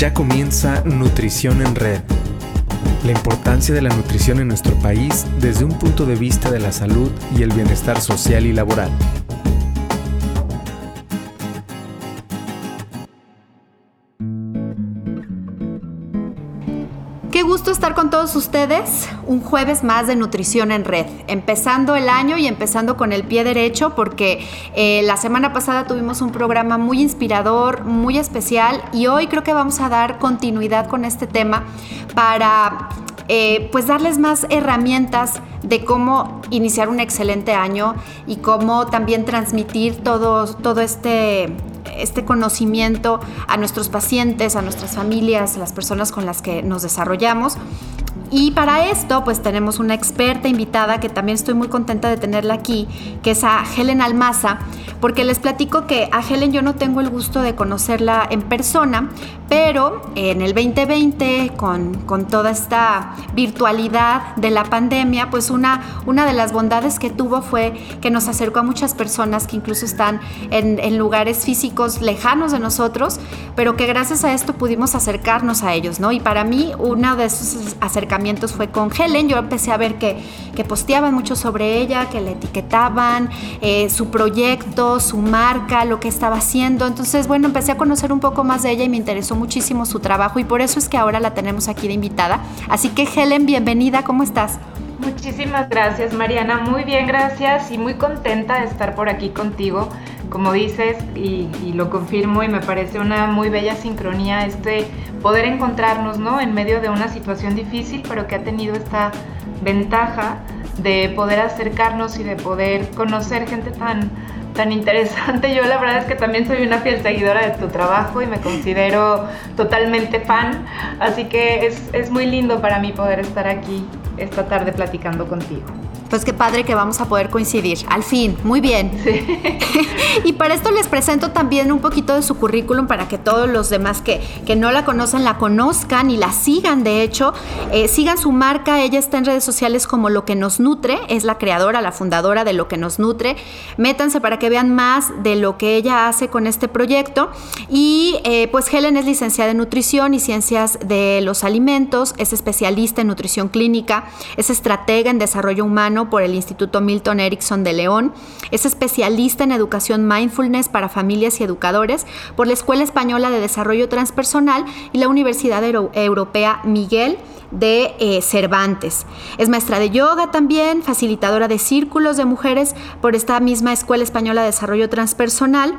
Ya comienza Nutrición en Red. La importancia de la nutrición en nuestro país desde un punto de vista de la salud y el bienestar social y laboral. Con todos ustedes. Un jueves más de Nutrición en Red. Empezando el año y empezando con el pie derecho porque eh, la semana pasada tuvimos un programa muy inspirador, muy especial y hoy creo que vamos a dar continuidad con este tema para eh, pues darles más herramientas de cómo iniciar un excelente año y cómo también transmitir todo, todo este este conocimiento a nuestros pacientes, a nuestras familias, a las personas con las que nos desarrollamos. Y para esto, pues tenemos una experta invitada que también estoy muy contenta de tenerla aquí, que es a Helen Almaza, porque les platico que a Helen yo no tengo el gusto de conocerla en persona, pero en el 2020, con, con toda esta virtualidad de la pandemia, pues una, una de las bondades que tuvo fue que nos acercó a muchas personas que incluso están en, en lugares físicos lejanos de nosotros, pero que gracias a esto pudimos acercarnos a ellos, ¿no? Y para mí, uno de esos acercamientos fue con Helen. Yo empecé a ver que, que posteaban mucho sobre ella, que la etiquetaban, eh, su proyecto, su marca, lo que estaba haciendo. Entonces, bueno, empecé a conocer un poco más de ella y me interesó muchísimo su trabajo y por eso es que ahora la tenemos aquí de invitada. Así que Helen, bienvenida, ¿cómo estás? Muchísimas gracias Mariana, muy bien, gracias y muy contenta de estar por aquí contigo. Como dices, y, lo confirmo, y me parece una muy bella sincronía este poder encontrarnos ¿no? en medio de una situación difícil, pero que ha tenido esta ventaja de poder acercarnos y de poder conocer gente tan, tan interesante. Yo la verdad es que también soy una fiel seguidora de tu trabajo y me considero totalmente fan, así que es, es muy lindo para mí poder estar aquí esta tarde platicando contigo. Pues qué padre que vamos a poder coincidir. Al fin, muy bien. Sí. y para esto les presento también un poquito de su currículum para que todos los demás que, que no la conocen la conozcan y la sigan. De hecho, eh, sigan su marca. Ella está en redes sociales como Lo que nos nutre. Es la creadora, la fundadora de Lo que nos nutre. Métanse para que vean más de lo que ella hace con este proyecto. Y eh, pues Helen es licenciada en nutrición y ciencias de los alimentos. Es especialista en nutrición clínica. Es estratega en desarrollo humano por el Instituto Milton Erickson de León. Es especialista en educación mindfulness para familias y educadores por la Escuela Española de Desarrollo Transpersonal y la Universidad Euro Europea Miguel de eh, Cervantes. Es maestra de yoga también, facilitadora de círculos de mujeres por esta misma Escuela Española de Desarrollo Transpersonal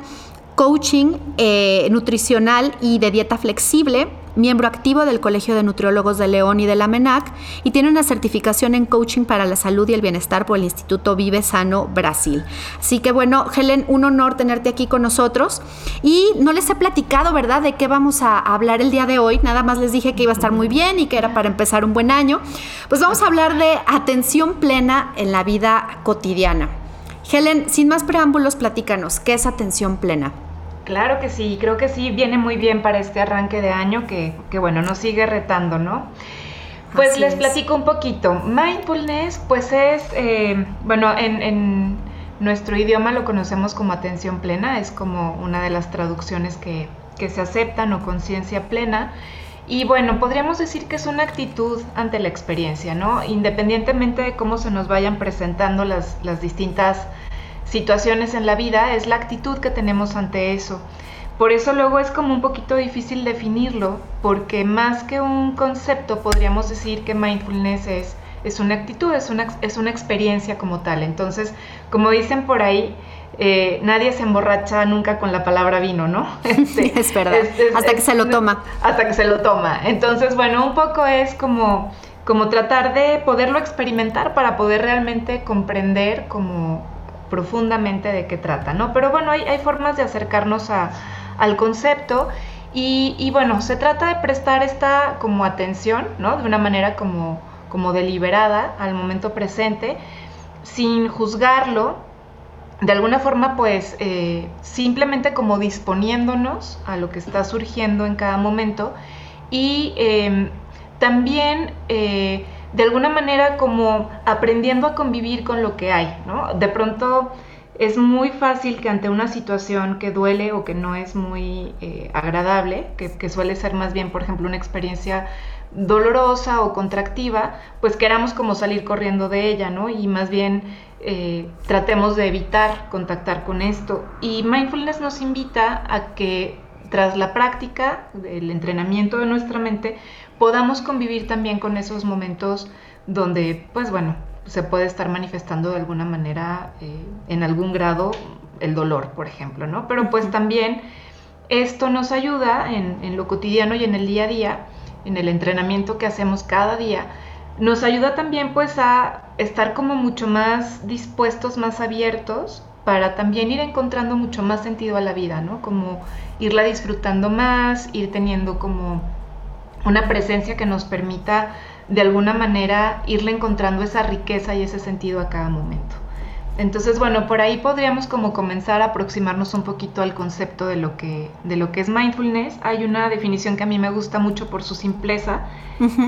coaching eh, nutricional y de dieta flexible, miembro activo del Colegio de Nutriólogos de León y de la MENAC, y tiene una certificación en coaching para la salud y el bienestar por el Instituto Vive Sano Brasil. Así que bueno, Helen, un honor tenerte aquí con nosotros. Y no les he platicado, ¿verdad?, de qué vamos a hablar el día de hoy. Nada más les dije que iba a estar muy bien y que era para empezar un buen año. Pues vamos a hablar de atención plena en la vida cotidiana. Helen, sin más preámbulos, platícanos, ¿qué es atención plena? Claro que sí, creo que sí, viene muy bien para este arranque de año que, que bueno, nos sigue retando, ¿no? Pues Así les es. platico un poquito. Mindfulness, pues es, eh, bueno, en, en, nuestro idioma lo conocemos como atención plena, es como una de las traducciones que, que se aceptan o conciencia plena. Y bueno, podríamos decir que es una actitud ante la experiencia, ¿no? Independientemente de cómo se nos vayan presentando las, las distintas situaciones en la vida, es la actitud que tenemos ante eso. Por eso luego es como un poquito difícil definirlo, porque más que un concepto podríamos decir que mindfulness es, es una actitud, es una, es una experiencia como tal. Entonces, como dicen por ahí, eh, nadie se emborracha nunca con la palabra vino, ¿no? Este, es verdad, es, es, hasta que se lo toma. Hasta que se lo toma. Entonces, bueno, un poco es como, como tratar de poderlo experimentar para poder realmente comprender como profundamente de qué trata, ¿no? Pero bueno, hay, hay formas de acercarnos a, al concepto y, y, bueno, se trata de prestar esta como atención, ¿no? De una manera como, como deliberada al momento presente, sin juzgarlo, de alguna forma pues eh, simplemente como disponiéndonos a lo que está surgiendo en cada momento y eh, también... Eh, de alguna manera como aprendiendo a convivir con lo que hay, ¿no? De pronto es muy fácil que ante una situación que duele o que no es muy eh, agradable, que, suele ser más bien, por ejemplo, una experiencia dolorosa o contractiva, pues queramos como salir corriendo de ella, ¿no? Y más bien eh, tratemos de evitar contactar con esto. Y mindfulness nos invita a que tras la práctica, el entrenamiento de nuestra mente, podamos convivir también con esos momentos donde, pues bueno, se puede estar manifestando de alguna manera, eh, en algún grado, el dolor, por ejemplo, ¿no? Pero pues también esto nos ayuda en, en, lo cotidiano y en el día a día, en el entrenamiento que hacemos cada día, nos ayuda también pues a estar como mucho más dispuestos, más abiertos para también ir encontrando mucho más sentido a la vida, ¿no? Como irla disfrutando más, ir teniendo como una presencia que nos permita de alguna manera irle encontrando esa riqueza y ese sentido a cada momento. Entonces, bueno, por ahí podríamos como comenzar a aproximarnos un poquito al concepto de lo que, de lo que es mindfulness. Hay una definición que a mí me gusta mucho por su simpleza,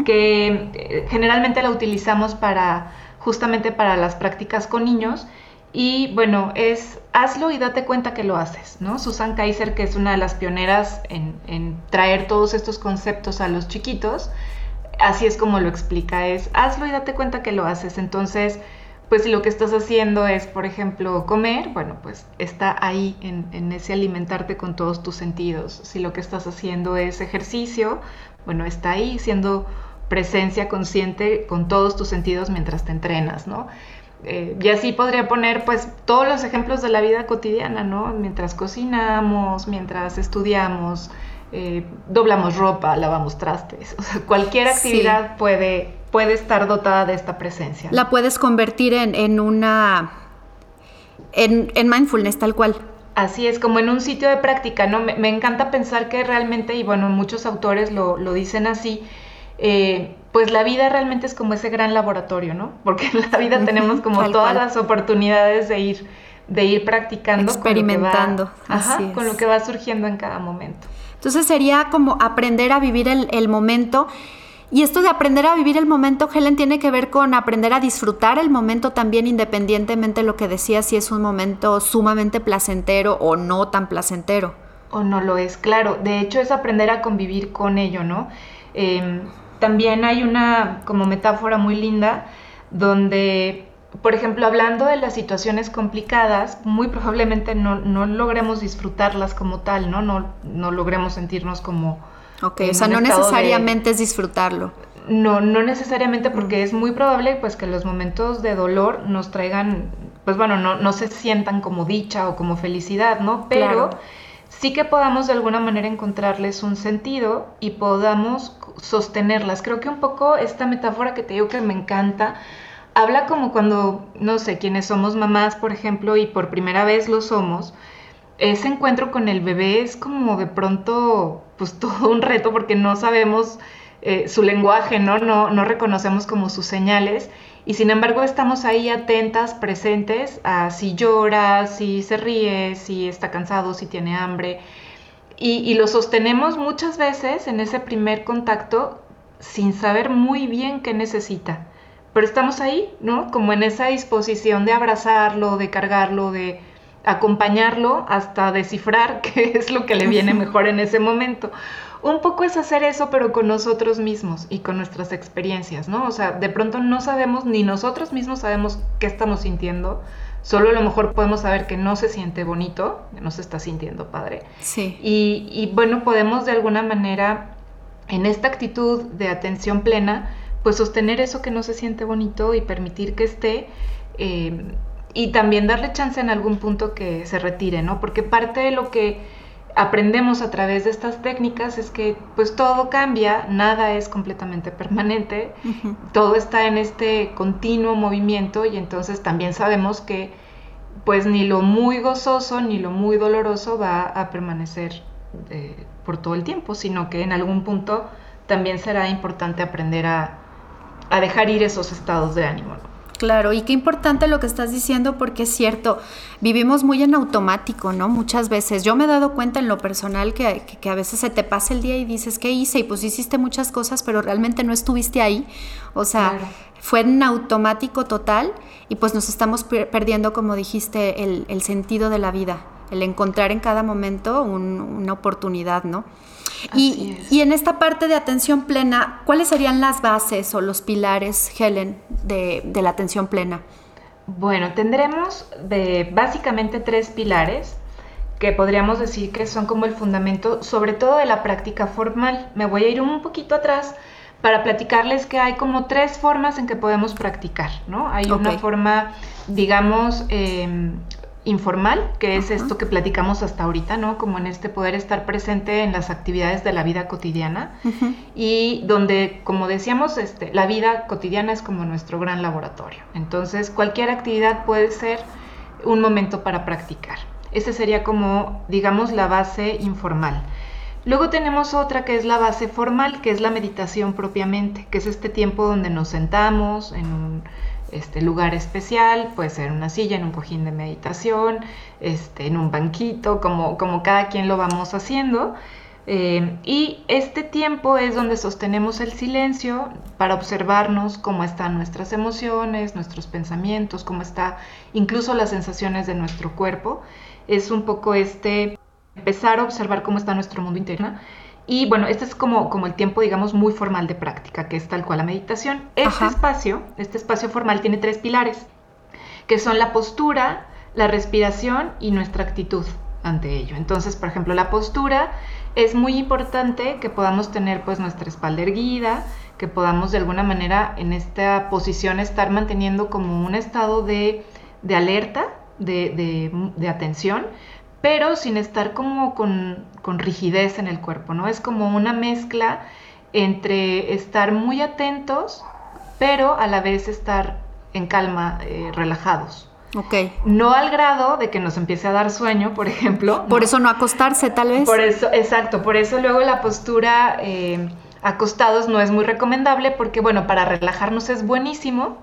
que eh, generalmente la utilizamos para justamente para las prácticas con niños. Y bueno, es hazlo y date cuenta que lo haces, ¿no? Susan Kaiser, que es una de las pioneras en, traer todos estos conceptos a los chiquitos, así es como lo explica, es hazlo y date cuenta que lo haces. Entonces, pues si lo que estás haciendo es, por ejemplo, comer, bueno, pues está ahí en, ese alimentarte con todos tus sentidos. Si lo que estás haciendo es ejercicio, bueno, está ahí siendo presencia consciente con todos tus sentidos mientras te entrenas, ¿no? Eh, y así podría poner pues todos los ejemplos de la vida cotidiana, ¿no? Mientras cocinamos, mientras estudiamos, eh, doblamos ropa, lavamos trastes, o sea, cualquier actividad puede, puede estar dotada de esta presencia. La puedes convertir en, una... En, mindfulness, tal cual. Así es, como en un sitio de práctica, ¿no? Me, encanta pensar que realmente, y bueno, muchos autores lo, dicen así, eh, pues la vida realmente es como ese gran laboratorio, ¿no? Porque en la vida tenemos como todas las oportunidades de ir, de ir practicando. Experimentando. con lo que va surgiendo en cada momento. Entonces sería como aprender a vivir el, momento. Y esto de aprender a vivir el momento, Helen, tiene que ver con aprender a disfrutar el momento también, independientemente de lo que decía, si es un momento sumamente placentero o no tan placentero. O no lo es, claro. De hecho, es aprender a convivir con ello, ¿no? Em, también hay una como metáfora muy linda donde por ejemplo, hablando de las situaciones complicadas, muy probablemente no, no logremos disfrutarlas como tal, ¿no? No, no logremos sentirnos como... Ok, o sea, no necesariamente es disfrutarlo. No, no necesariamente porque es muy probable pues que los momentos de dolor nos traigan, pues bueno, no, no se sientan como dicha o como felicidad, ¿no? Pero sí que podamos de alguna manera encontrarles un sentido y podamos sostenerlas. Creo que un poco esta metáfora que te digo que me encanta, habla como cuando, no sé, quienes somos mamás, por ejemplo, y por primera vez lo somos, ese encuentro con el bebé es como de pronto, pues todo un reto porque no sabemos eh, su lenguaje, ¿no? ¿no? No reconocemos como sus señales y sin embargo estamos ahí atentas, presentes a si llora, si se ríe, si está cansado, si tiene hambre. Y, y lo sostenemos muchas veces en ese primer contacto sin saber muy bien qué necesita pero estamos ahí, ¿no? Como en esa disposición de abrazarlo, de cargarlo, de acompañarlo hasta descifrar qué es lo que le viene mejor en ese momento. Un poco es hacer eso, pero con nosotros mismos y con nuestras experiencias, ¿no? O sea, de pronto no sabemos, ni nosotros mismos sabemos qué estamos sintiendo, solo a lo mejor podemos saber que no se siente bonito, que no se está sintiendo padre. Sí. Y, y bueno, podemos de alguna manera, en esta actitud de atención plena, pues sostener eso que no se siente bonito y permitir que esté eh, y también darle chance en algún punto que se retire, ¿no? Porque parte de lo que aprendemos a través de estas técnicas es que pues todo cambia, nada es completamente permanente, todo está en este continuo movimiento y entonces también sabemos que pues ni lo muy gozoso ni lo muy doloroso va a permanecer eh, por todo el tiempo, sino que en algún punto también será importante aprender a, a dejar ir esos estados de ánimo. Claro, y qué importante lo que estás diciendo porque es cierto, vivimos muy en automático, ¿no? Muchas veces. Yo me he dado cuenta en lo personal que, que, a veces se te pasa el día y dices, ¿qué hice? Y pues hiciste muchas cosas, pero realmente no estuviste ahí. O sea, fue en automático total y pues nos estamos perdiendo, como dijiste, el, el, sentido de la vida, el encontrar en cada momento una oportunidad, ¿no? Y, en esta parte de atención plena, ¿cuáles serían las bases o los pilares, Helen, de, la atención plena? Bueno, tendremos de, básicamente tres pilares que podríamos decir que son como el fundamento, sobre todo de la práctica formal. Me voy a ir un poquito atrás para platicarles que hay como tres formas en que podemos practicar, ¿no? Hay una forma, digamos, em, informal, que es esto que platicamos hasta ahorita, ¿no? Como en este poder estar presente en las actividades de la vida cotidiana y donde, como decíamos, este, la vida cotidiana es como nuestro gran laboratorio. Entonces, cualquier actividad puede ser un momento para practicar. Esa sería como, digamos, la base informal. Luego tenemos otra que es la base formal, que es la meditación propiamente, que es este tiempo donde nos sentamos en un este lugar especial, puede ser una silla, en un cojín de meditación, este, en un banquito, como, como cada quien lo vamos haciendo. Eh, y este tiempo es donde sostenemos el silencio para observarnos cómo están nuestras emociones, nuestros pensamientos, cómo está incluso las sensaciones de nuestro cuerpo. Es un poco este empezar a observar cómo está nuestro mundo interno y bueno, este es como, como el tiempo, digamos, muy formal de práctica, que es tal cual la meditación. Este espacio, este espacio formal tiene tres pilares, que son la postura, la respiración y nuestra actitud ante ello. Entonces, por ejemplo, la postura es muy importante que podamos tener pues nuestra espalda erguida, que podamos de alguna manera en esta posición estar manteniendo como un estado de, alerta, de, de atención, pero sin estar como con, rigidez en el cuerpo, ¿no? Es como una mezcla entre estar muy atentos, pero a la vez estar en calma, eh, relajados. Ok. No al grado de que nos empiece a dar sueño, por ejemplo. Por eso no acostarse, tal vez. Por eso, exacto. Por eso luego la postura eh, acostados no es muy recomendable, porque bueno, para relajarnos es buenísimo,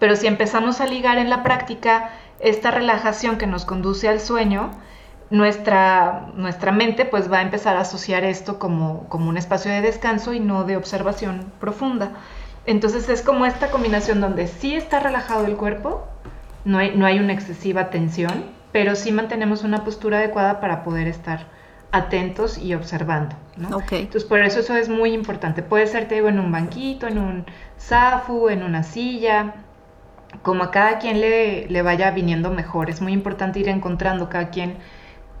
pero si empezamos a ligar en la práctica esta relajación que nos conduce al sueño, nuestra, nuestra mente pues va a empezar a asociar esto como, como un espacio de descanso y no de observación profunda. Entonces es como esta combinación donde sí está relajado el cuerpo, no hay, no hay una excesiva tensión, pero sí mantenemos una postura adecuada para poder estar atentos y observando. ¿no? Entonces por eso eso es muy importante. Puede ser, te digo, en un banquito, en un zafu, en una silla, como a cada quien le, le vaya viniendo mejor. Es muy importante ir encontrando cada quien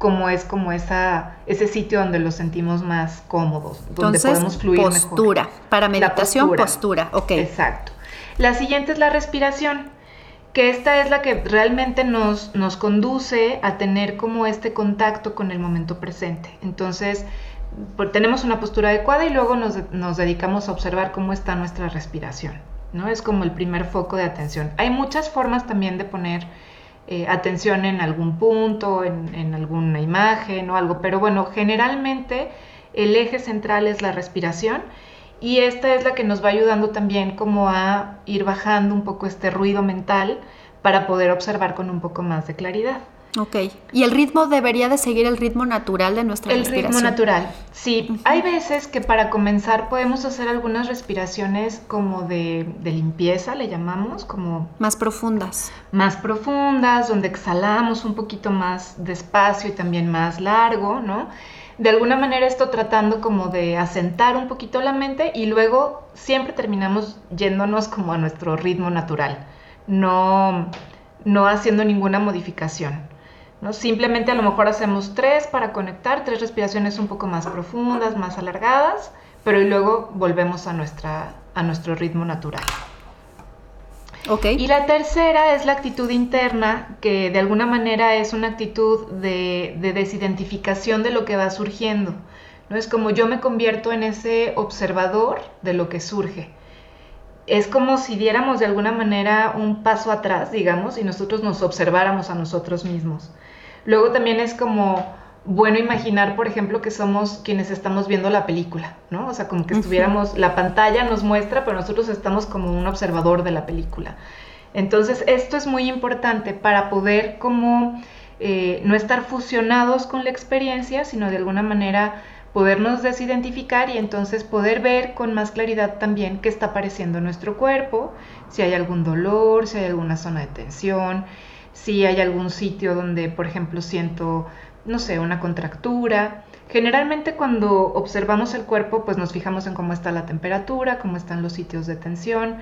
como es como esa, ese sitio donde los sentimos más cómodos, donde podemos fluir postura. Para meditación, postura. ok. Exacto. La siguiente es la respiración, que esta es la que realmente nos, nos conduce a tener como este contacto con el momento presente. Entonces, pues, tenemos una postura adecuada y luego nos, nos dedicamos a observar cómo está nuestra respiración. ¿no? Es como el primer foco de atención. Hay muchas formas también de poner eh, atención en algún punto, en, alguna imagen o algo, pero bueno, generalmente el eje central es la respiración y esta es la que nos va ayudando también como a ir bajando un poco este ruido mental para poder observar con un poco más de claridad. Ok. ¿Y el ritmo debería de seguir el ritmo natural de nuestra respiración? El ritmo natural, sí. Hay veces que para comenzar podemos hacer algunas respiraciones como de, de, limpieza, le llamamos, como... Más profundas. Más profundas, donde exhalamos un poquito más despacio y también más largo, ¿no? De alguna manera esto tratando como de asentar un poquito la mente y luego siempre terminamos yéndonos como a nuestro ritmo natural, no, no haciendo ninguna modificación. ¿No? Simplemente a lo mejor hacemos tres para conectar, tres respiraciones un poco más profundas, más alargadas, pero luego volvemos a, nuestra, a nuestro ritmo natural. Okay. Y la tercera es la actitud interna, que de alguna manera es una actitud de, de, desidentificación de lo que va surgiendo. ¿no? Es como yo me convierto en ese observador de lo que surge. Es como si diéramos de alguna manera un paso atrás, digamos, y nosotros nos observáramos a nosotros mismos. Luego también es como bueno imaginar, por ejemplo, que somos quienes estamos viendo la película, ¿no? O sea, como que estuviéramos, la pantalla nos muestra, pero nosotros estamos como un observador de la película. Entonces, esto es muy importante para poder como eh, no estar fusionados con la experiencia, sino de alguna manera podernos desidentificar y entonces poder ver con más claridad también qué está apareciendo en nuestro cuerpo, si hay algún dolor, si hay alguna zona de tensión, si hay algún sitio donde, por ejemplo, siento, no sé, una contractura. Generalmente cuando observamos el cuerpo, pues nos fijamos en cómo está la temperatura, cómo están los sitios de tensión,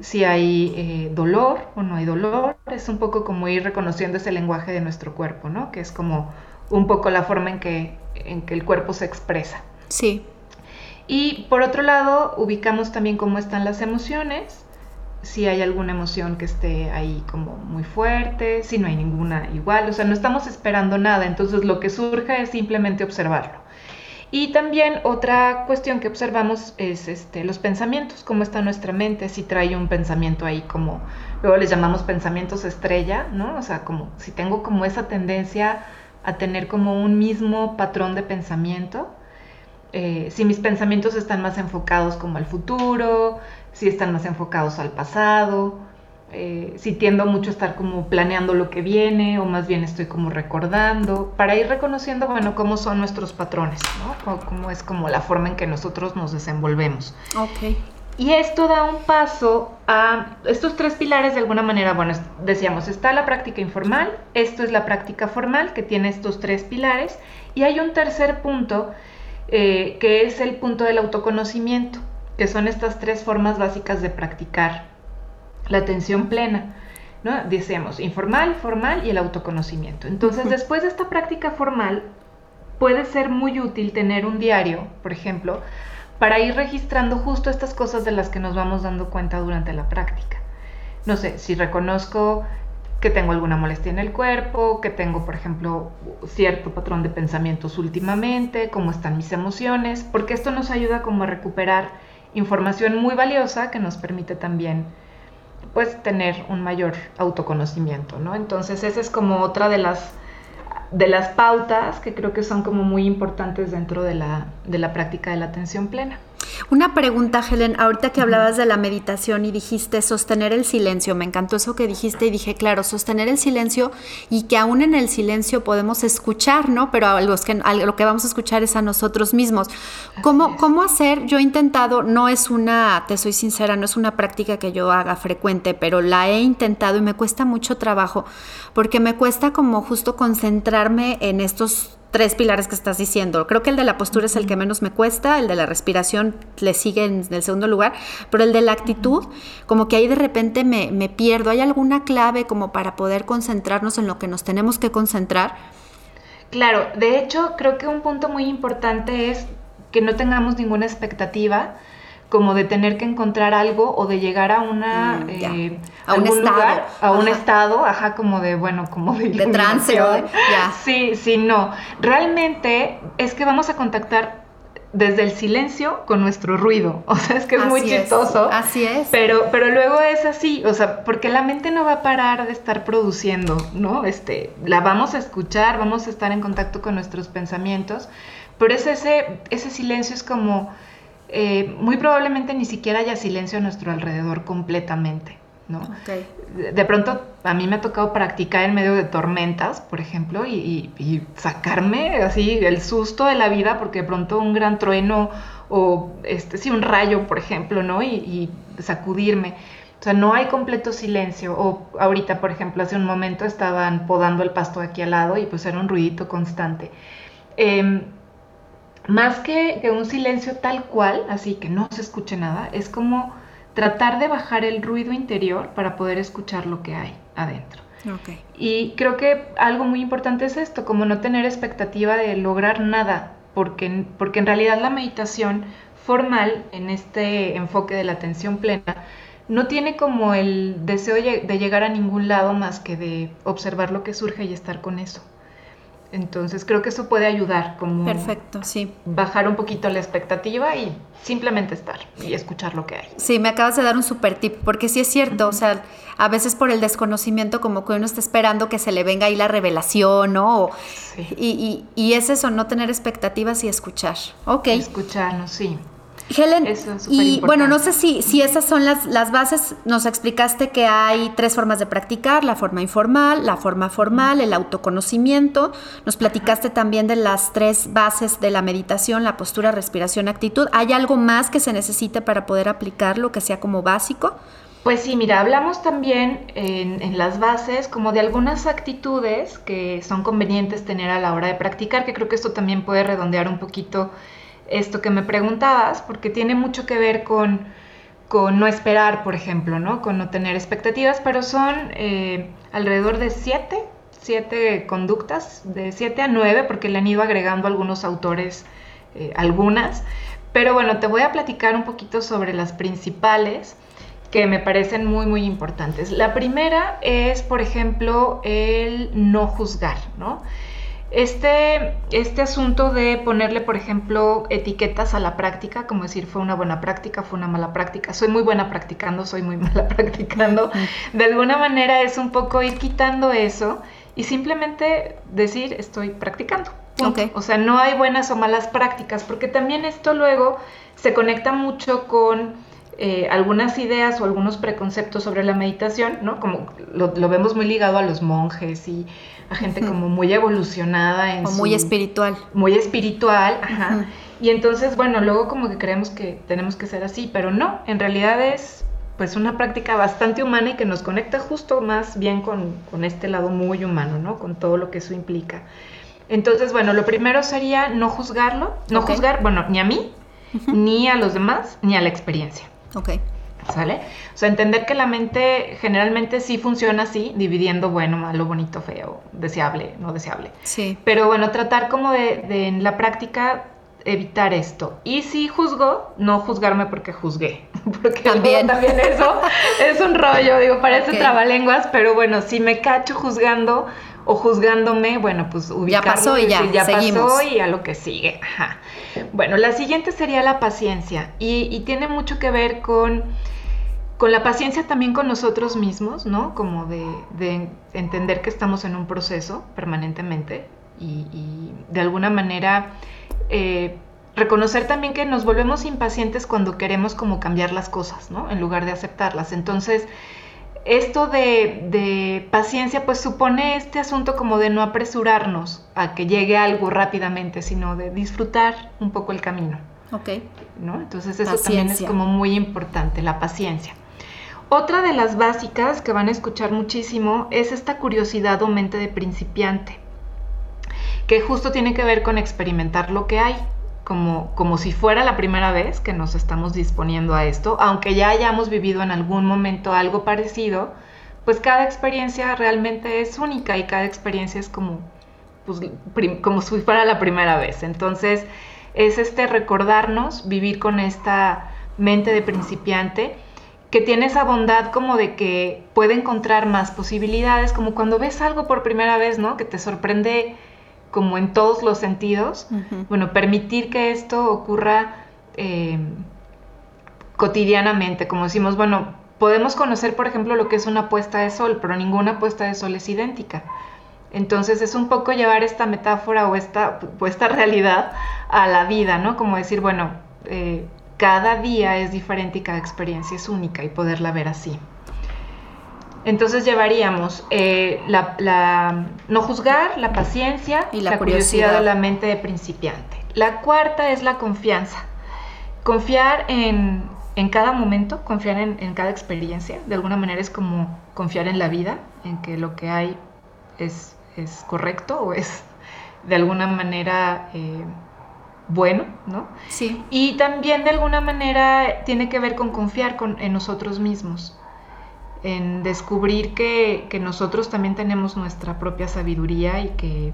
si hay eh, dolor o no hay dolor. Es un poco como ir reconociendo ese lenguaje de nuestro cuerpo, ¿no? Que es como un poco la forma en que, en que el cuerpo se expresa. Sí. Y por otro lado, ubicamos también cómo están las emociones, si hay alguna emoción que esté ahí como muy fuerte, si no hay ninguna igual, o sea, no estamos esperando nada, entonces lo que surge es simplemente observarlo. Y también otra cuestión que observamos es este, los pensamientos, cómo está nuestra mente, si trae un pensamiento ahí como, luego les llamamos pensamientos estrella, ¿no? O sea, como si tengo como esa tendencia a tener como un mismo patrón de pensamiento, eh, si mis pensamientos están más enfocados como al futuro, si están más enfocados al pasado, eh, si tiendo mucho a estar como planeando lo que viene o más bien estoy como recordando, para ir reconociendo, bueno, cómo son nuestros patrones, ¿no? cómo es como la forma en que nosotros nos desenvolvemos. Ok. Y esto da un paso a estos tres pilares de alguna manera, bueno, decíamos, está la práctica informal, esto es la práctica formal que tiene estos tres pilares, y hay un tercer punto eh, que es el punto del autoconocimiento, que son estas tres formas básicas de practicar la atención plena. ¿no? Decíamos informal, formal y el autoconocimiento. Entonces, después de esta práctica formal, puede ser muy útil tener un diario, por ejemplo, para ir registrando justo estas cosas de las que nos vamos dando cuenta durante la práctica. No sé, si reconozco que tengo alguna molestia en el cuerpo, que tengo, por ejemplo, cierto patrón de pensamientos últimamente, cómo están mis emociones, porque esto nos ayuda como a recuperar información muy valiosa que nos permite también pues tener un mayor autoconocimiento, ¿no? Entonces esa es como otra de las, de las pautas que creo que son como muy importantes dentro de la, de la práctica de la atención plena. Una pregunta, Helen, ahorita que hablabas de la meditación y dijiste sostener el silencio, me encantó eso que dijiste y dije, claro, sostener el silencio y que aún en el silencio podemos escuchar, ¿no? Pero a los que, lo que vamos a escuchar es a nosotros mismos. ¿Cómo, ¿Cómo hacer? Yo he intentado, no es una, te soy sincera, no es una práctica que yo haga frecuente, pero la he intentado y me cuesta mucho trabajo porque me cuesta como justo concentrarme en estos tres pilares que estás diciendo. Creo que el de la postura es el que menos me cuesta, el de la respiración le sigue en el segundo lugar, pero el de la actitud, como que ahí de repente me, me pierdo. ¿Hay alguna clave como para poder concentrarnos en lo que nos tenemos que concentrar? Claro, de hecho creo que un punto muy importante es que no tengamos ninguna expectativa como de tener que encontrar algo o de llegar a una mm, eh, a un estado. a un estado ajá como de bueno como de, de trance o sí sí no. Realmente es que vamos a contactar desde el silencio con nuestro ruido. O sea es que es muy chistoso. así es. Pero pero luego es así o sea porque la mente no va a parar de estar produciendo no este la vamos a escuchar vamos a estar en contacto con nuestros pensamientos pero es ese ese silencio es como eh, muy probablemente ni siquiera haya silencio a nuestro alrededor completamente. ¿no? De, pronto a mí me ha tocado practicar en medio de tormentas, por ejemplo, y, sacarme así el susto de la vida porque de pronto un gran trueno o este sí un rayo, por ejemplo, ¿no? Y, sacudirme. O sea, no hay completo silencio. O ahorita, por ejemplo, hace un momento estaban podando el pasto aquí al lado y pues era un ruidito constante. Em, más que, un silencio tal cual, así que no se escuche nada, es como tratar de bajar el ruido interior para poder escuchar lo que hay adentro. Y creo que algo muy importante es esto, como no tener expectativa de lograr nada, porque, porque en realidad la meditación formal, en este enfoque de la atención plena, no tiene como el deseo de llegar a ningún lado más que de observar lo que surge y estar con eso. Entonces creo que eso puede ayudar como Perfecto, sí. bajar un poquito la expectativa y simplemente estar y escuchar lo que hay. Sí, me acabas de dar un super tip, porque sí es cierto, o sea, a veces por el desconocimiento como que uno está esperando que se le venga ahí la revelación, ¿no? y, y, y, es eso, no tener expectativas y escuchar. Ok. Escucharnos, sí. Helen, y bueno, no sé si, si esas son las, las bases, nos explicaste que hay tres formas de practicar, la forma informal, la forma formal, el autoconocimiento, nos platicaste también de las tres bases de la meditación, la postura, respiración, actitud. ¿Hay algo más que se necesite para poder aplicarlo, que sea como básico? Pues sí, mira, hablamos también en, las bases como de algunas actitudes que son convenientes tener a la hora de practicar, que creo que esto también puede redondear un poquito esto que me preguntabas, porque tiene mucho que ver con, con no esperar, por ejemplo, ¿no? Con no tener expectativas, pero son eh, alrededor de siete, siete conductas, de siete a nueve, porque le han ido agregando algunos autores eh, algunas. Pero bueno, te voy a platicar un poquito sobre las principales que me parecen muy, muy importantes. La primera es, por ejemplo, el no juzgar, ¿no? Este, este asunto de ponerle, por ejemplo, etiquetas a la práctica, como decir, fue una buena práctica, fue una mala práctica, soy muy buena practicando, soy muy mala practicando, de alguna manera es un poco ir quitando eso y simplemente decir, estoy practicando. O sea, no hay buenas o malas prácticas, porque también esto luego se conecta mucho con eh, algunas ideas o algunos preconceptos sobre la meditación, ¿no? Como lo, vemos muy ligado a los monjes y a gente como muy evolucionada. En o muy espiritual. Muy espiritual, ajá. Y entonces, bueno, luego como que creemos que tenemos que ser así, pero no, en realidad es pues una práctica bastante humana y que nos conecta justo más bien con, este lado muy humano, ¿no? Con todo lo que eso implica. Entonces, bueno, lo primero sería no juzgarlo, no juzgar, bueno, ni a mí, ni a los demás, ni a la experiencia. Ok. ¿Sale? O sea, entender que la mente generalmente sí funciona así, dividiendo bueno, malo, bonito, feo, deseable, no deseable. Sí. Pero bueno, tratar como de, en la práctica evitar esto. Y si juzgo, no juzgarme porque juzgué. Porque también, también eso es un rollo, digo, parece trabalenguas, pero bueno, si me cacho juzgando o juzgándome, bueno, pues ubicarlo. Ya pasó y ya, ya pasó y a lo que sigue. Ajá. Bueno, la siguiente sería la paciencia y, tiene mucho que ver con, con, la paciencia también con nosotros mismos, ¿no? Como de, entender que estamos en un proceso permanentemente y, de alguna manera eh, reconocer también que nos volvemos impacientes cuando queremos como cambiar las cosas, ¿no? En lugar de aceptarlas. Entonces, esto de, paciencia pues supone este asunto como de no apresurarnos a que llegue algo rápidamente, sino de disfrutar un poco el camino. Ok. ¿no? Entonces eso también es como muy importante, la paciencia. Otra de las básicas que van a escuchar muchísimo es esta curiosidad o mente de principiante, que justo tiene que ver con experimentar lo que hay como, como si fuera la primera vez que nos estamos disponiendo a esto, aunque ya hayamos vivido en algún momento algo parecido, pues cada experiencia realmente es única y cada experiencia es como, pues, como si fuera la primera vez. Entonces, es este recordarnos, vivir con esta mente de principiante que tiene esa bondad como de que puede encontrar más posibilidades, como cuando ves algo por primera vez, ¿no? Que te sorprende como en todos los sentidos, bueno, permitir que esto ocurra eh, cotidianamente, como decimos, bueno, podemos conocer, por ejemplo, lo que es una puesta de sol, pero ninguna puesta de sol es idéntica. Entonces es un poco llevar esta metáfora o esta, esta realidad a la vida, ¿no? Como decir, bueno, eh, cada día es diferente y cada experiencia es única y poderla ver así. Entonces llevaríamos eh, la, no juzgar, la paciencia y la, curiosidad. de la mente de principiante. La cuarta es la confianza. Confiar en, cada momento, confiar en, cada experiencia. De alguna manera es como confiar en la vida, en que lo que hay es, es correcto o es de alguna manera eh, bueno, ¿no? Sí. Y también de alguna manera tiene que ver con confiar en nosotros mismos en descubrir que, nosotros también tenemos nuestra propia sabiduría y que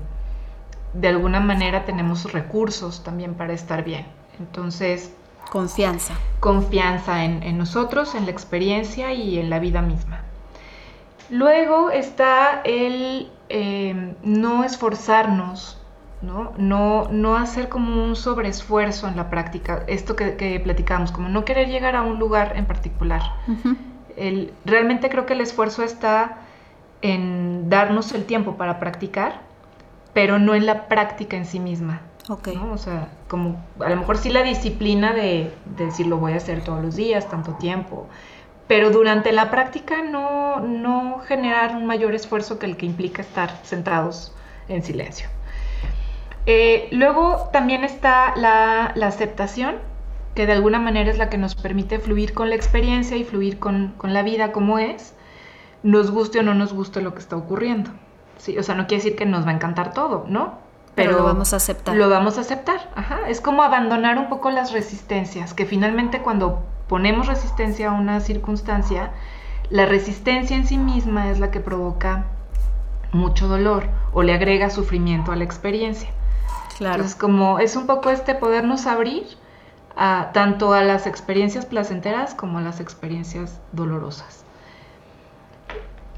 de alguna manera tenemos recursos también para estar bien. Entonces... Confianza. Confianza en, nosotros, en la experiencia y en la vida misma. Luego está el eh, no esforzarnos, ¿no? ¿no? No, hacer como un sobreesfuerzo en la práctica, esto que, que platicamos, como no querer llegar a un lugar en particular realmente creo que el esfuerzo está en darnos el tiempo para practicar, pero no en la práctica en sí misma. Ok. O sea, como a lo mejor sí la disciplina de, de decir lo voy a hacer todos los días, tanto tiempo, pero durante la práctica no, no generar un mayor esfuerzo que el que implica estar sentados en silencio. Eh, luego también está la, la, aceptación, que de alguna manera es la que nos permite fluir con la experiencia y fluir con, con, la vida como es, nos guste o no nos guste lo que está ocurriendo. ¿sí? O sea, no quiere decir que nos va a encantar todo, ¿no? Pero, lo vamos a aceptar. Lo vamos a aceptar, ajá. Es como abandonar un poco las resistencias, que finalmente cuando ponemos resistencia a una circunstancia, la resistencia en sí misma es la que provoca mucho dolor o le agrega sufrimiento a la experiencia. Claro. Entonces, como es un poco este podernos abrir tanto a las experiencias placenteras como a las experiencias dolorosas.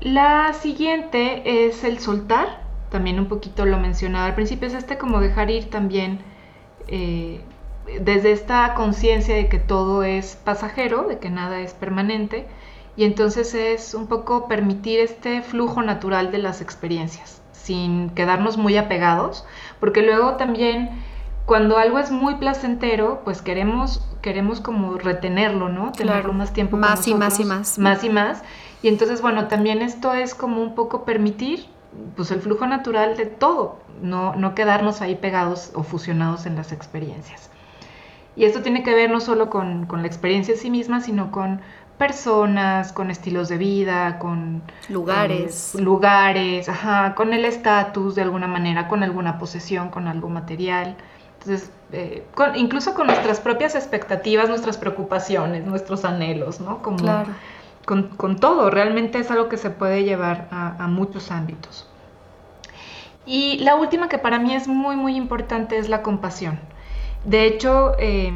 La siguiente es el soltar, también un poquito lo mencionaba al principio, es este como dejar ir también eh, desde esta conciencia de que todo es pasajero, de que nada es permanente, y entonces es un poco permitir este flujo natural de las experiencias, sin quedarnos muy apegados, porque luego también cuando algo es muy placentero, pues queremos, queremos como retenerlo, ¿no? Tenerlo más tiempo. Más y más y más. Más y más. Y entonces, bueno, también esto es como un poco permitir pues el flujo natural de todo, no, no quedarnos ahí pegados o fusionados en las experiencias. Y esto tiene que ver no solo con, la experiencia en sí misma, sino con personas, con estilos de vida, con lugares, eh, lugares, ajá, con el estatus de alguna manera, con alguna posesión, con algo material. Entonces, eh, incluso con nuestras propias expectativas, nuestras preocupaciones, nuestros anhelos, ¿no? Como, con, todo, realmente es algo que se puede llevar a, a muchos ámbitos. Y la última que para mí es muy, muy importante es la compasión. De hecho, eh,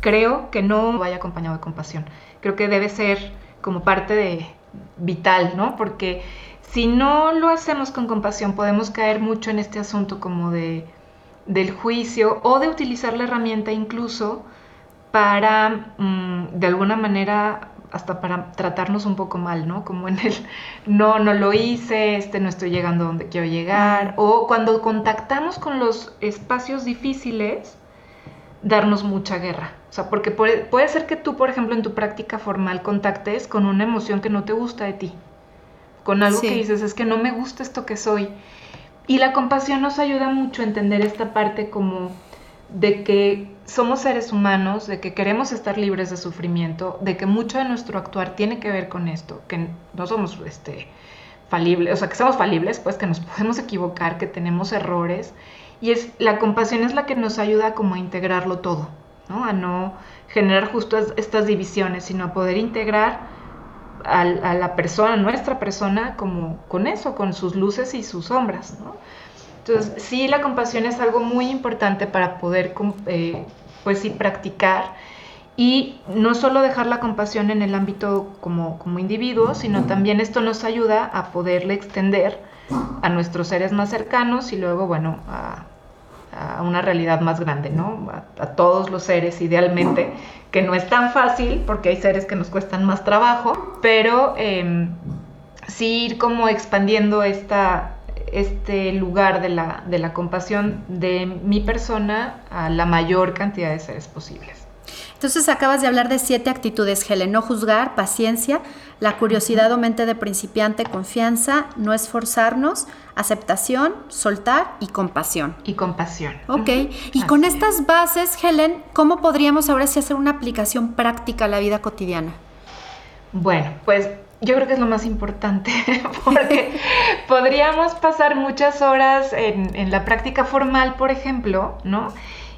creo que no vaya acompañado de compasión. Creo que debe ser como parte de vital, ¿no? Porque si no lo hacemos con compasión, podemos caer mucho en este asunto como de del juicio o de utilizar la herramienta incluso para, mm, de alguna manera, hasta para tratarnos un poco mal, ¿no? Como en el, no, no lo hice, este, no estoy llegando donde quiero llegar. O cuando contactamos con los espacios difíciles, darnos mucha guerra. O sea, porque puede, puede ser que tú, por ejemplo, en tu práctica formal contactes con una emoción que no te gusta de ti. Con algo que dices, es que no me gusta esto que soy. Y la compasión nos ayuda mucho a entender esta parte como de que somos seres humanos, de que queremos estar libres de sufrimiento, de que mucho de nuestro actuar tiene que ver con esto, que no somos este, falibles, o sea, que somos falibles, pues que nos podemos equivocar, que tenemos errores. Y es, la compasión es la que nos ayuda como a integrarlo todo, ¿no? A no generar justo estas divisiones, sino a poder integrar a, la persona, nuestra persona, como con eso, con sus luces y sus sombras. Entonces, sí, la compasión es algo muy importante para poder, eh, pues sí, practicar y no solo dejar la compasión en el ámbito como, como individuo, sino también esto nos ayuda a poderle extender a nuestros seres más cercanos y luego, bueno, a, una realidad más grande, ¿no? A, todos los seres idealmente, que no es tan fácil porque hay seres que nos cuestan más trabajo, pero eh, sí ir como expandiendo esta, este lugar de la, de la compasión de mi persona a la mayor cantidad de seres posibles. Entonces acabas de hablar de siete actitudes, Helen. No juzgar, paciencia, la curiosidad o mente de principiante, confianza, no esforzarnos, aceptación, soltar y compasión. Y compasión. Ok. Y con estas bases, Helen, ¿cómo podríamos ahora sí hacer una aplicación práctica a la vida cotidiana? Bueno, pues yo creo que es lo más importante, porque podríamos pasar muchas horas en, la práctica formal, por ejemplo, ¿no?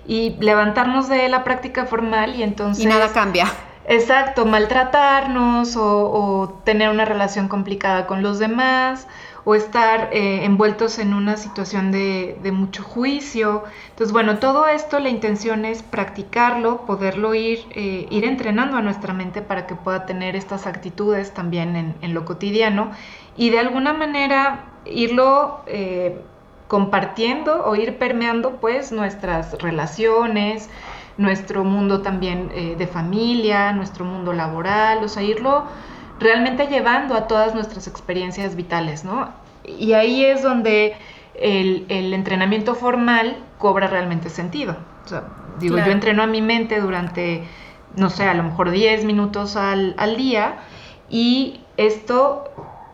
Y levantarnos de la práctica formal y entonces... Y nada cambia. Exacto, maltratarnos o, tener una relación complicada con los demás o estar eh, envueltos en una situación de, mucho juicio. Entonces, bueno, todo esto la intención es practicarlo, poderlo ir, eh, ir entrenando a nuestra mente para que pueda tener estas actitudes también en, lo cotidiano y de alguna manera irlo eh, compartiendo o ir permeando pues nuestras relaciones, nuestro mundo también de familia, nuestro mundo laboral, o sea, irlo realmente llevando a todas nuestras experiencias vitales, ¿no? Y ahí es donde el, entrenamiento formal cobra realmente sentido. O sea, digo, yo entreno a mi mente durante, no sé, a lo mejor 10 minutos al, al día y esto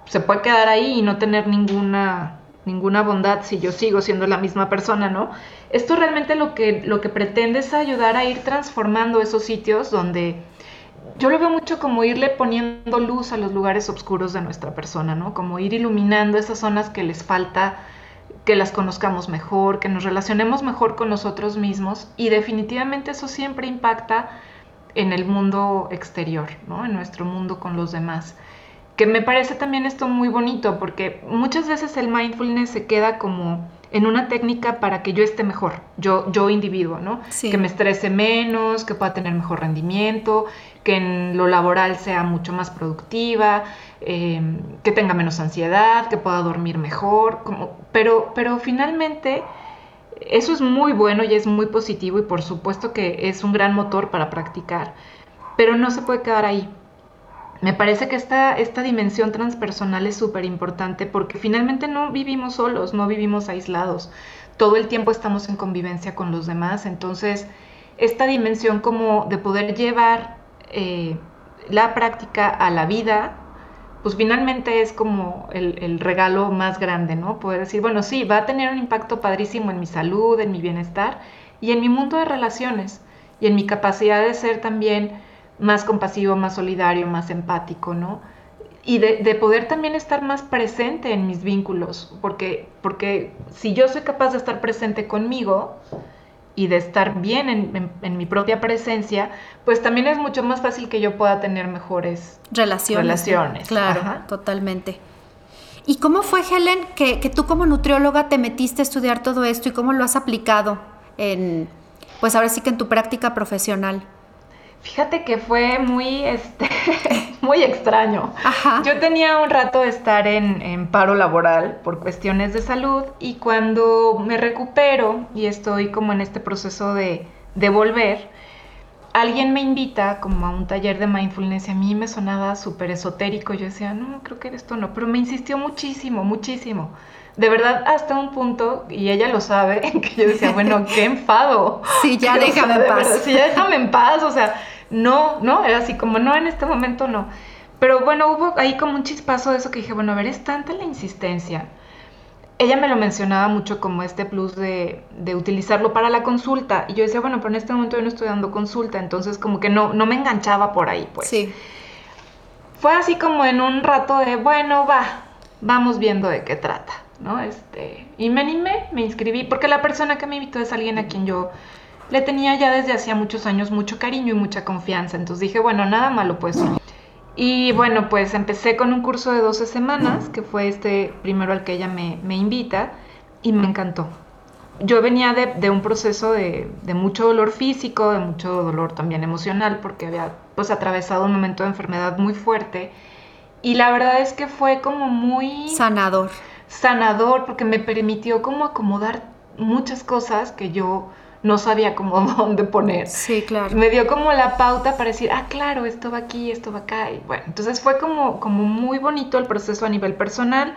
se puede quedar ahí y no tener ninguna ninguna bondad si yo sigo siendo la misma persona, ¿no? Esto realmente lo que, lo que pretende es ayudar a ir transformando esos sitios donde yo lo veo mucho como irle poniendo luz a los lugares oscuros de nuestra persona, ¿no? Como ir iluminando esas zonas que les falta que las conozcamos mejor, que nos relacionemos mejor con nosotros mismos y definitivamente eso siempre impacta en el mundo exterior, ¿no? En nuestro mundo con los demás que me parece también esto muy bonito, porque muchas veces el mindfulness se queda como en una técnica para que yo esté mejor, yo, yo individuo, ¿no? Que me estrese menos, que pueda tener mejor rendimiento, que en lo laboral sea mucho más productiva, eh, que tenga menos ansiedad, que pueda dormir mejor, como, pero, pero finalmente eso es muy bueno y es muy positivo y por supuesto que es un gran motor para practicar, pero no se puede quedar ahí me parece que esta, esta dimensión transpersonal es súper importante porque finalmente no vivimos solos, no vivimos aislados. Todo el tiempo estamos en convivencia con los demás. Entonces, esta dimensión como de poder llevar eh, la práctica a la vida, pues finalmente es como el, el, regalo más grande, ¿no? Poder decir, bueno, sí, va a tener un impacto padrísimo en mi salud, en mi bienestar y en mi mundo de relaciones y en mi capacidad de ser también más compasivo, más solidario, más empático, ¿no? Y de, poder también estar más presente en mis vínculos, porque, porque si yo soy capaz de estar presente conmigo y de estar bien en, mi propia presencia, pues también es mucho más fácil que yo pueda tener mejores relaciones. relaciones. Claro, totalmente. ¿Y cómo fue, Helen, que, que, tú como nutrióloga te metiste a estudiar todo esto y cómo lo has aplicado en, pues ahora sí que en tu práctica profesional? Fíjate que fue muy, este, muy extraño. Yo tenía un rato de estar en, paro laboral por cuestiones de salud y cuando me recupero y estoy como en este proceso de, de volver, alguien me invita como a un taller de mindfulness y a mí me sonaba súper esotérico. Yo decía, no, creo que esto no, pero me insistió muchísimo, muchísimo. De verdad, hasta un punto, y ella lo sabe, que yo decía, bueno, qué enfado. Sí, ya déjame en paz. sí, ya déjame en paz, o sea, no, no, era así como, no, en este momento no. Pero bueno, hubo ahí como un chispazo de eso que dije, bueno, a ver, es tanta la insistencia. Ella me lo mencionaba mucho como este plus de, de, utilizarlo para la consulta. Y yo decía, bueno, pero en este momento yo no estoy dando consulta, entonces como que no, no me enganchaba por ahí, pues. Sí. Fue así como en un rato de, bueno, va, vamos viendo de qué trata, ¿no? Este, y me animé, me inscribí, porque la persona que me invitó es alguien a quien yo le tenía ya desde hacía muchos años mucho cariño y mucha confianza. Entonces dije, bueno, nada malo pues. Y bueno, pues empecé con un curso de 12 semanas, que fue este primero al que ella me, invita, y me encantó. Yo venía de, un proceso de, mucho dolor físico, de mucho dolor también emocional, porque había pues atravesado un momento de enfermedad muy fuerte. Y la verdad es que fue como muy... Sanador. Sanador, porque me permitió como acomodar muchas cosas que yo no sabía cómo dónde poner. Sí, claro. Me dio como la pauta para decir, ah, claro, esto va aquí, esto va acá. Y bueno, entonces fue como, como muy bonito el proceso a nivel personal.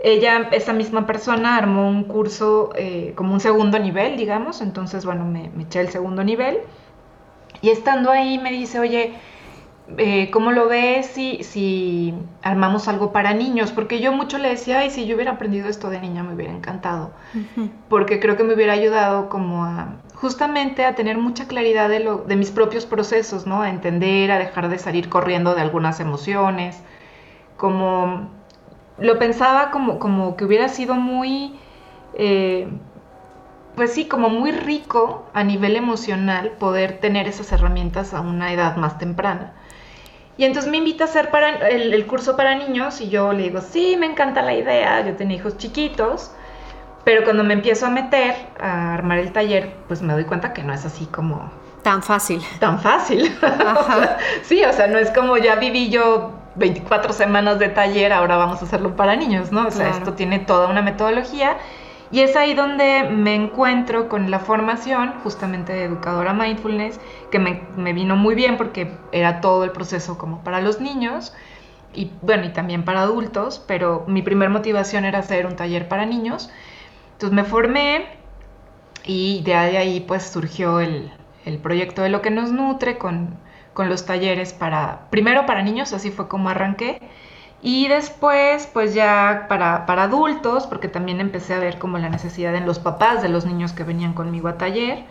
Ella, esa misma persona, armó un curso eh, como un segundo nivel, digamos. Entonces, bueno, me, me eché el segundo nivel. Y estando ahí me dice, oye, eh, ¿cómo lo ves si, si armamos algo para niños? Porque yo mucho le decía, ay, si yo hubiera aprendido esto de niña me hubiera encantado, porque creo que me hubiera ayudado como a justamente a tener mucha claridad de, lo, de mis propios procesos, ¿no? A entender, a dejar de salir corriendo de algunas emociones, como lo pensaba como, como que hubiera sido muy... Eh, pues sí, como muy rico a nivel emocional poder tener esas herramientas a una edad más temprana. Y entonces me invita a hacer para el, curso para niños y yo le digo, sí, me encanta la idea, yo tenía hijos chiquitos, pero cuando me empiezo a meter a armar el taller, pues me doy cuenta que no es así como... Tan fácil. Tan fácil. sí, o sea, no es como ya viví yo 24 semanas de taller, ahora vamos a hacerlo para niños, ¿no? O sea, esto tiene toda una metodología y es ahí donde me encuentro con la formación justamente de educadora mindfulness, que me, vino muy bien porque era todo el proceso como para los niños. y bueno, y también para adultos, pero mi primer motivación era hacer un taller para niños. Entonces me formé y de ahí pues surgió el, el proyecto de lo que nos nutre con, con, los talleres para, primero para niños, así fue como arranqué, y después pues ya para, para adultos, porque también empecé a ver como la necesidad en los papás de los niños que venían conmigo a taller.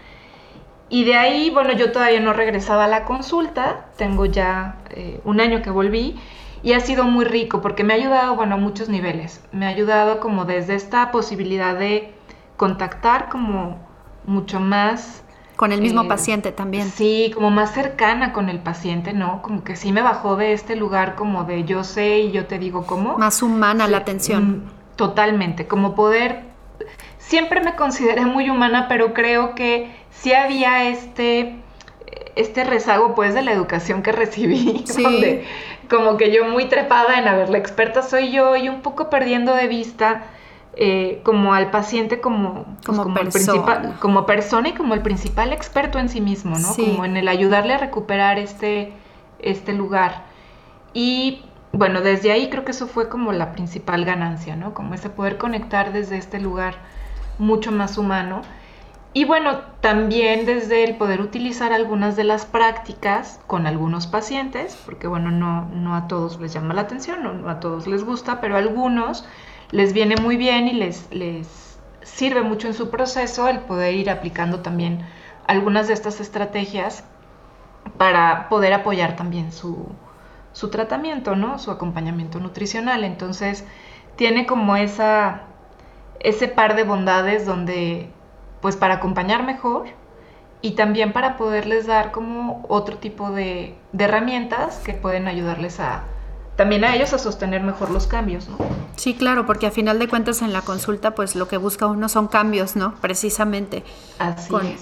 Y de ahí, bueno, yo todavía no regresaba a la consulta, tengo ya eh, un año que volví y ha sido muy rico porque me ha ayudado, bueno, a muchos niveles. Me ha ayudado como desde esta posibilidad de contactar como mucho más con el mismo eh, paciente también. Sí, como más cercana con el paciente, ¿no? Como que sí me bajó de este lugar como de yo sé y yo te digo cómo. Más humana la atención. Mm, totalmente, como poder... Siempre me consideré muy humana, pero creo que sí había este, este rezago pues de la educación que recibí, sí. donde como que yo muy trepada en, a ver, la experta soy yo y un poco perdiendo de vista eh, como al paciente como, pues, como, persona. como persona y como el principal experto en sí mismo, ¿no? Como en el ayudarle a recuperar este, este lugar. Y bueno, desde ahí creo que eso fue como la principal ganancia, ¿no? Como ese poder conectar desde este lugar mucho más humano. Y bueno, también desde el poder utilizar algunas de las prácticas con algunos pacientes, porque bueno, no, no a todos les llama la atención, no, no a todos les gusta, pero a algunos les viene muy bien y les, les sirve mucho en su proceso el poder ir aplicando también algunas de estas estrategias para poder apoyar también su, su tratamiento, ¿no? Su acompañamiento nutricional. Entonces, tiene como esa, ese par de bondades donde, pues para acompañar mejor y también para poderles dar como otro tipo de, de herramientas que pueden ayudarles a, también a ellos a sostener mejor los cambios, ¿no? Sí, claro, porque a final de cuentas en la consulta, pues lo que busca uno son cambios, ¿no? Precisamente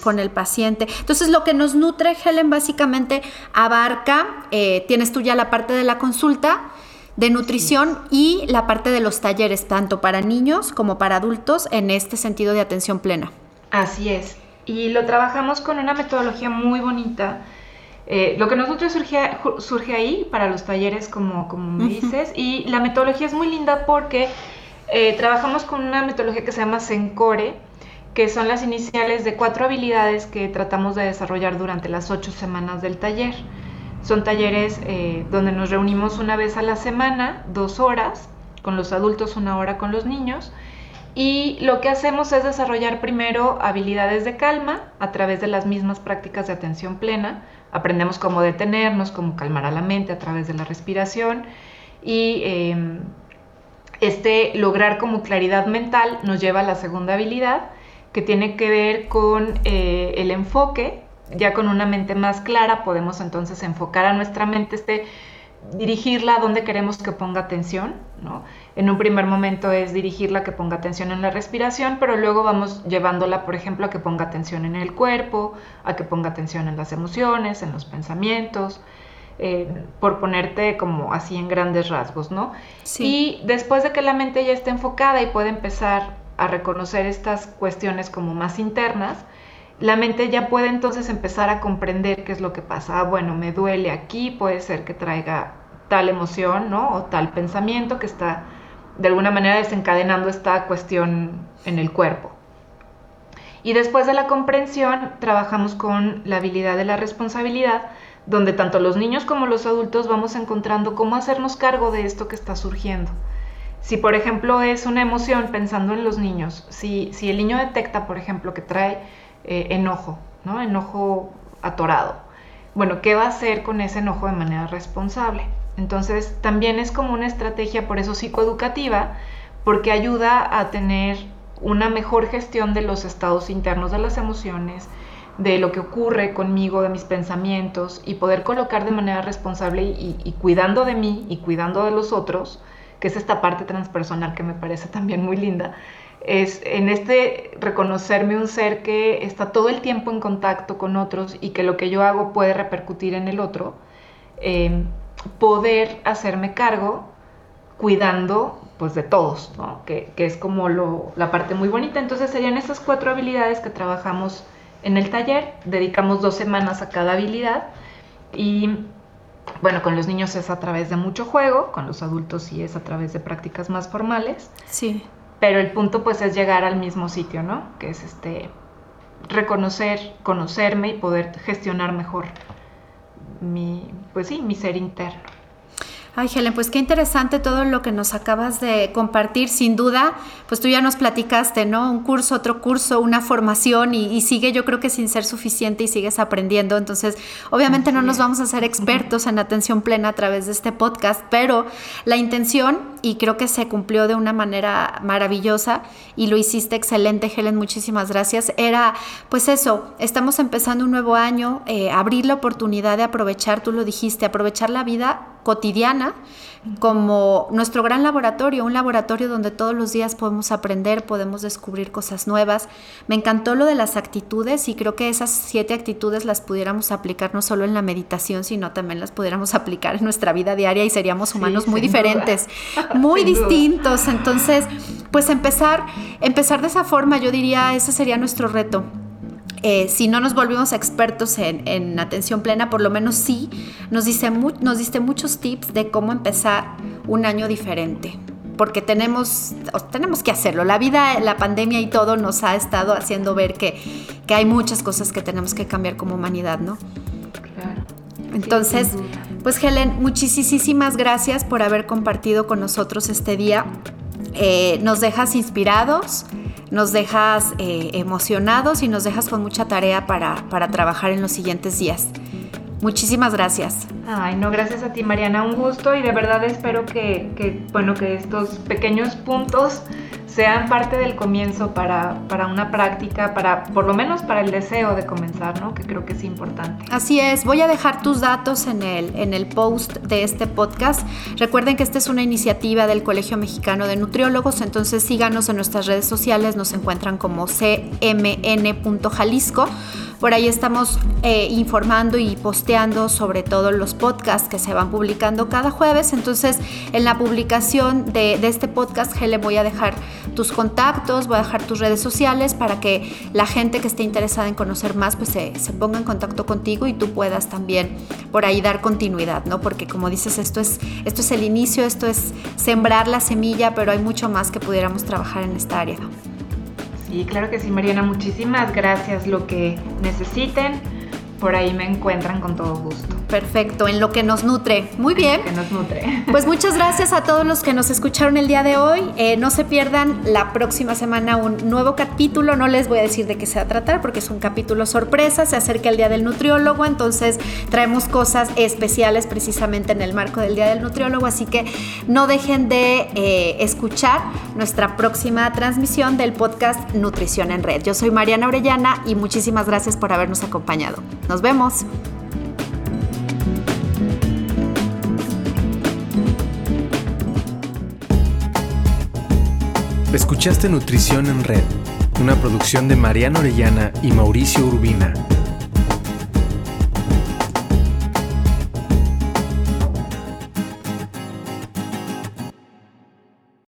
con, el paciente. Entonces, lo que nos nutre, Helen, básicamente abarca, eh, tienes tú ya la parte de la consulta de nutrición y la parte de los talleres, tanto para niños como para adultos, en este sentido de atención plena. Así es. Y lo trabajamos con una metodología muy bonita eh, lo que nosotros surge, surge ahí para los talleres, como, como me dices, y la metodología es muy linda porque eh, trabajamos con una metodología que se llama Sencore, que son las iniciales de cuatro habilidades que tratamos de desarrollar durante las ocho semanas del taller. Son talleres eh, donde nos reunimos una vez a la semana, dos horas, con los adultos, una hora con los niños, y lo que hacemos es desarrollar primero habilidades de calma a través de las mismas prácticas de atención plena, aprendemos cómo detenernos, cómo calmar a la mente a través de la respiración y em, este lograr como claridad mental nos lleva a la segunda habilidad que tiene que ver con eh, el enfoque. Ya con una mente más clara podemos entonces enfocar a nuestra mente este dirigirla a donde queremos que ponga atención, ¿no? En un primer momento es dirigirla a que ponga atención en la respiración, pero luego vamos llevándola, por ejemplo, a que ponga atención en el cuerpo, a que ponga atención en las emociones, en los pensamientos, eh, por ponerte como así en grandes rasgos, ¿no? Y después de que la mente ya esté enfocada y puede empezar a reconocer estas cuestiones como más internas, la mente ya puede entonces empezar a comprender qué es lo que pasa. Ah, bueno, me duele aquí, puede ser que traiga tal emoción, ¿no? O tal pensamiento que está de alguna manera desencadenando esta cuestión en el cuerpo. Y después de la comprensión, trabajamos con la habilidad de la responsabilidad, donde tanto los niños como los adultos vamos encontrando cómo hacernos cargo de esto que está surgiendo. Si, por ejemplo, es una emoción pensando en los niños, si, si el niño detecta, por ejemplo, que trae eh, enojo, ¿no? Enojo atorado. Bueno, ¿qué va a hacer con ese enojo de manera responsable? Entonces, también es como una estrategia, por eso psicoeducativa, porque ayuda a tener una mejor gestión de los estados internos de las emociones, de lo que ocurre conmigo, de mis pensamientos, y poder colocar de manera responsable y, cuidando de mí y cuidando de los otros, que es esta parte transpersonal que me parece también muy linda, es en este reconocerme un ser que está todo el tiempo en contacto con otros y que lo que yo hago puede repercutir en el otro, eh, poder hacerme cargo cuidando pues de todos, ¿no? que, es como lo, la parte muy bonita. Entonces serían esas cuatro habilidades que trabajamos en el taller, dedicamos dos semanas a cada habilidad y bueno, con los niños es a través de mucho juego, con los adultos sí es a través de prácticas más formales. Sí. Pero el punto pues es llegar al mismo sitio, ¿no? Que es este reconocer, conocerme y poder gestionar mejor mi, pues sí, mi ser interno. Ay, Helen, pues qué interesante todo lo que nos acabas de compartir. Sin duda, pues tú ya nos platicaste, ¿no? Un curso, otro curso, una formación y, sigue yo creo que sin ser suficiente y sigues aprendiendo. Entonces, obviamente no nos vamos a ser expertos en atención plena a través de este podcast, pero la intención, y creo que se cumplió de una manera maravillosa y lo hiciste excelente, Helen, muchísimas gracias, era pues eso, estamos empezando un nuevo año, eh, abrir la oportunidad de aprovechar, tú lo dijiste, aprovechar la vida cotidiana como nuestro gran laboratorio, un laboratorio donde todos los días podemos aprender, podemos descubrir cosas nuevas. Me encantó lo de las actitudes y creo que esas siete actitudes las pudiéramos aplicar no solo en la meditación, sino también las pudiéramos aplicar en nuestra vida diaria y seríamos humanos muy diferentes, muy distintos. Entonces, pues empezar, empezar de esa forma, yo diría, ese sería nuestro reto eh, si no nos volvimos expertos en, atención plena, por lo menos sí nos, dice nos diste muchos tips de cómo empezar un año diferente. Porque tenemos, tenemos que hacerlo. La vida, la pandemia y todo nos ha estado haciendo ver que, que hay muchas cosas que tenemos que cambiar como humanidad, ¿no? Claro. Entonces, pues Helen, muchísimas gracias por haber compartido con nosotros este día. Eh, nos dejas inspirados, nos dejas eh, emocionados y nos dejas con mucha tarea para, trabajar en los siguientes días. Muchísimas gracias. Ay, no, gracias a ti, Mariana. Un gusto y de verdad espero que, que bueno, que estos pequeños puntos sean parte del comienzo para, para, una práctica, para por lo menos para el deseo de comenzar, ¿no? Que creo que es importante. Así es, voy a dejar tus datos en el, en el post de este podcast. Recuerden que esta es una iniciativa del Colegio Mexicano de Nutriólogos, entonces síganos en nuestras redes sociales, nos encuentran como cmn.jalisco. Por ahí estamos eh, informando y posteando sobre todos los podcasts que se van publicando cada jueves. Entonces, en la publicación de, este podcast, le voy a dejar tus contactos, voy a dejar tus redes sociales para que la gente que esté interesada en conocer más, pues se, se ponga en contacto contigo y tú puedas también por ahí dar continuidad, ¿no? Porque como dices, esto es, esto es el inicio, esto es sembrar la semilla, pero hay mucho más que pudiéramos trabajar en esta área. Sí, claro que sí, Mariana. Muchísimas gracias. Lo que necesiten, por ahí me encuentran con todo gusto. Perfecto, en lo que nos nutre. Muy bien. que nos nutre. Pues muchas gracias a todos los que nos escucharon el día de hoy. Eh, no se pierdan la próxima semana un nuevo capítulo. No les voy a decir de qué se va a tratar porque es un capítulo sorpresa. Se acerca el Día del Nutriólogo, entonces traemos cosas especiales precisamente en el marco del Día del Nutriólogo. Así que no dejen de eh, escuchar nuestra próxima transmisión del podcast Nutrición en Red. Yo soy Mariana Orellana y muchísimas gracias por habernos acompañado. Nos vemos. Escuchaste Nutrición en Red, una producción de Mariana Orellana y Mauricio Urbina.